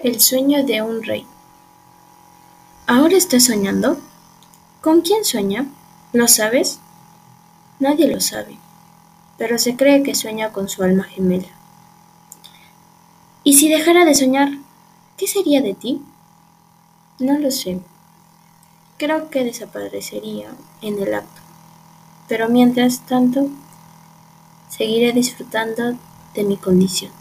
El sueño de un rey. ¿Ahora estás soñando? ¿Con quién sueña? ¿Lo sabes? Nadie lo sabe, pero se cree que sueña con su alma gemela. ¿Y si dejara de soñar, qué sería de ti? No lo sé. Creo que desaparecería en el acto, pero mientras tanto seguiré disfrutando de mi condición.